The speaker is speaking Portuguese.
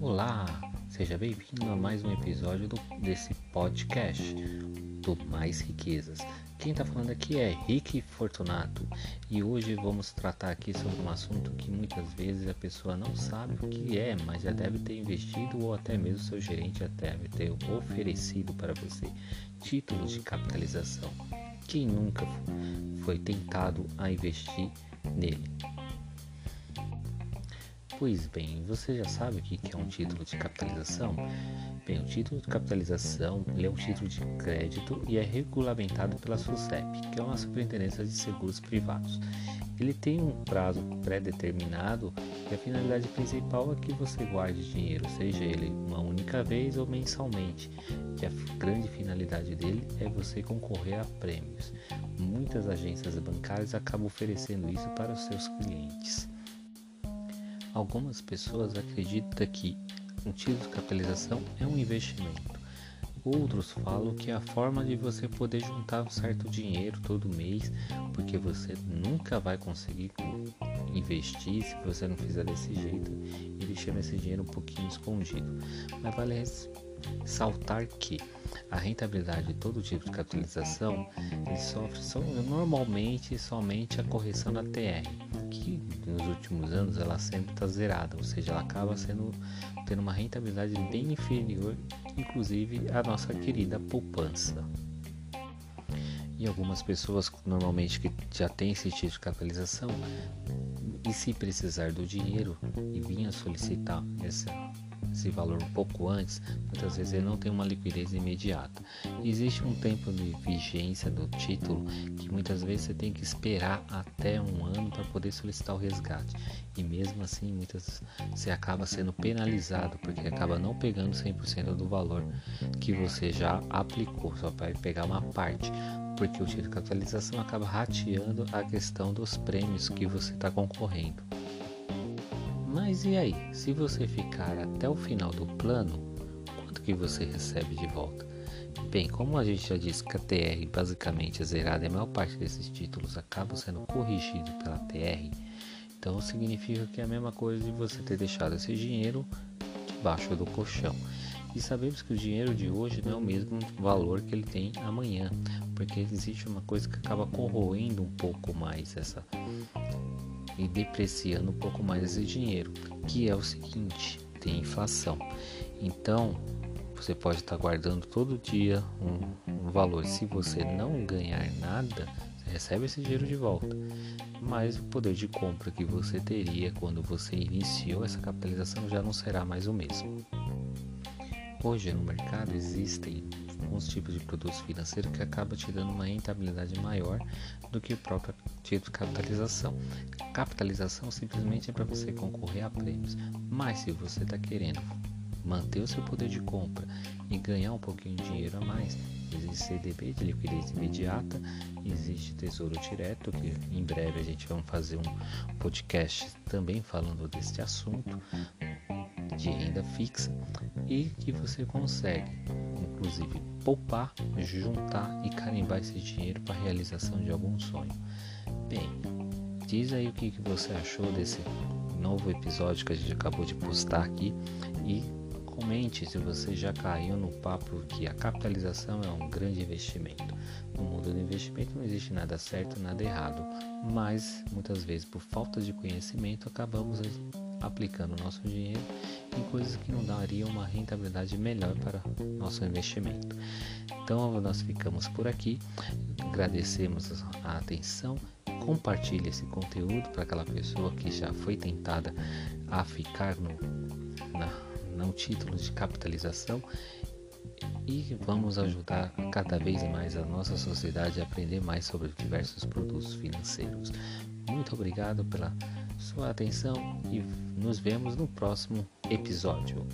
Olá, seja bem-vindo a mais um episódio do, desse podcast do Mais Riquezas. Quem está falando aqui é Rick Fortunato e hoje vamos tratar aqui sobre um assunto que muitas vezes a pessoa não sabe o que é, mas já deve ter investido ou até mesmo seu gerente já deve ter oferecido para você títulos de capitalização. Quem nunca foi tentado a investir nele? Pois bem, você já sabe o que é um título de capitalização? Bem, o título de capitalização é um título de crédito e é regulamentado pela SUSEP, que é uma Superintendência de Seguros Privados. Ele tem um prazo pré-determinado e a finalidade principal é que você guarde dinheiro, seja ele uma única vez ou mensalmente. Que a grande finalidade dele é você concorrer a prêmios. Muitas agências bancárias acabam oferecendo isso para os seus clientes. Algumas pessoas acreditam que um título de capitalização é um investimento. Outros falam que é a forma de você poder juntar um certo dinheiro todo mês, porque você nunca vai conseguir investir se você não fizer desse jeito e deixando esse dinheiro um pouquinho escondido. Mas vale ressaltar que a rentabilidade de todo tipo de capitalização ele sofre normalmente somente a correção da TR, que nos últimos anos ela sempre está zerada, ou seja, ela acaba sendo tendo uma rentabilidade bem inferior, inclusive a nossa querida poupança. E algumas pessoas normalmente que já têm esse tipo de capitalização e se precisar do dinheiro e vinha solicitar essa esse valor um pouco antes, muitas vezes ele não tem uma liquidez imediata. Existe um tempo de vigência do título que muitas vezes você tem que esperar até um ano para poder solicitar o resgate. E mesmo assim, muitas você acaba sendo penalizado porque acaba não pegando 100% do valor que você já aplicou, só vai pegar uma parte porque o título de capitalização acaba rateando a questão dos prêmios que você está concorrendo. Mas e aí, se você ficar até o final do plano, quanto que você recebe de volta? Bem, como a gente já disse que a TR basicamente é zerada e a maior parte desses títulos acaba sendo corrigido pela TR, então significa que é a mesma coisa de você ter deixado esse dinheiro debaixo do colchão. E sabemos que o dinheiro de hoje não é o mesmo valor que ele tem amanhã, porque existe uma coisa que acaba corroendo um pouco mais essa e depreciando um pouco mais esse dinheiro, que é o seguinte, tem inflação. Então, você pode estar guardando todo dia um, um valor. Se você não ganhar nada, você recebe esse dinheiro de volta. Mas o poder de compra que você teria quando você iniciou essa capitalização já não será mais o mesmo. Hoje no mercado existem alguns tipos de produtos financeiros que acabam te dando uma rentabilidade maior do que o próprio tipo de capitalização. Capitalização simplesmente é para você concorrer a prêmios, mas se você está querendo manter o seu poder de compra e ganhar um pouquinho de dinheiro a mais, existe CDB de liquidez imediata, existe Tesouro Direto, que em breve a gente vai fazer um podcast também falando deste assunto de renda fixa e que você consegue inclusive poupar, juntar e carimbar esse dinheiro para a realização de algum sonho. Bem, diz aí o que, que você achou desse novo episódio que a gente acabou de postar aqui e comente se você já caiu no papo que a capitalização é um grande investimento. No mundo do investimento não existe nada certo, nada errado, mas muitas vezes por falta de conhecimento acabamos aplicando nosso dinheiro em coisas que não dariam uma rentabilidade melhor para nosso investimento. Então nós ficamos por aqui, agradecemos a atenção, compartilhe esse conteúdo para aquela pessoa que já foi tentada a ficar no, na, no título de capitalização e vamos ajudar cada vez mais a nossa sociedade a aprender mais sobre diversos produtos financeiros. Muito obrigado pela sua atenção e nos vemos no próximo episódio.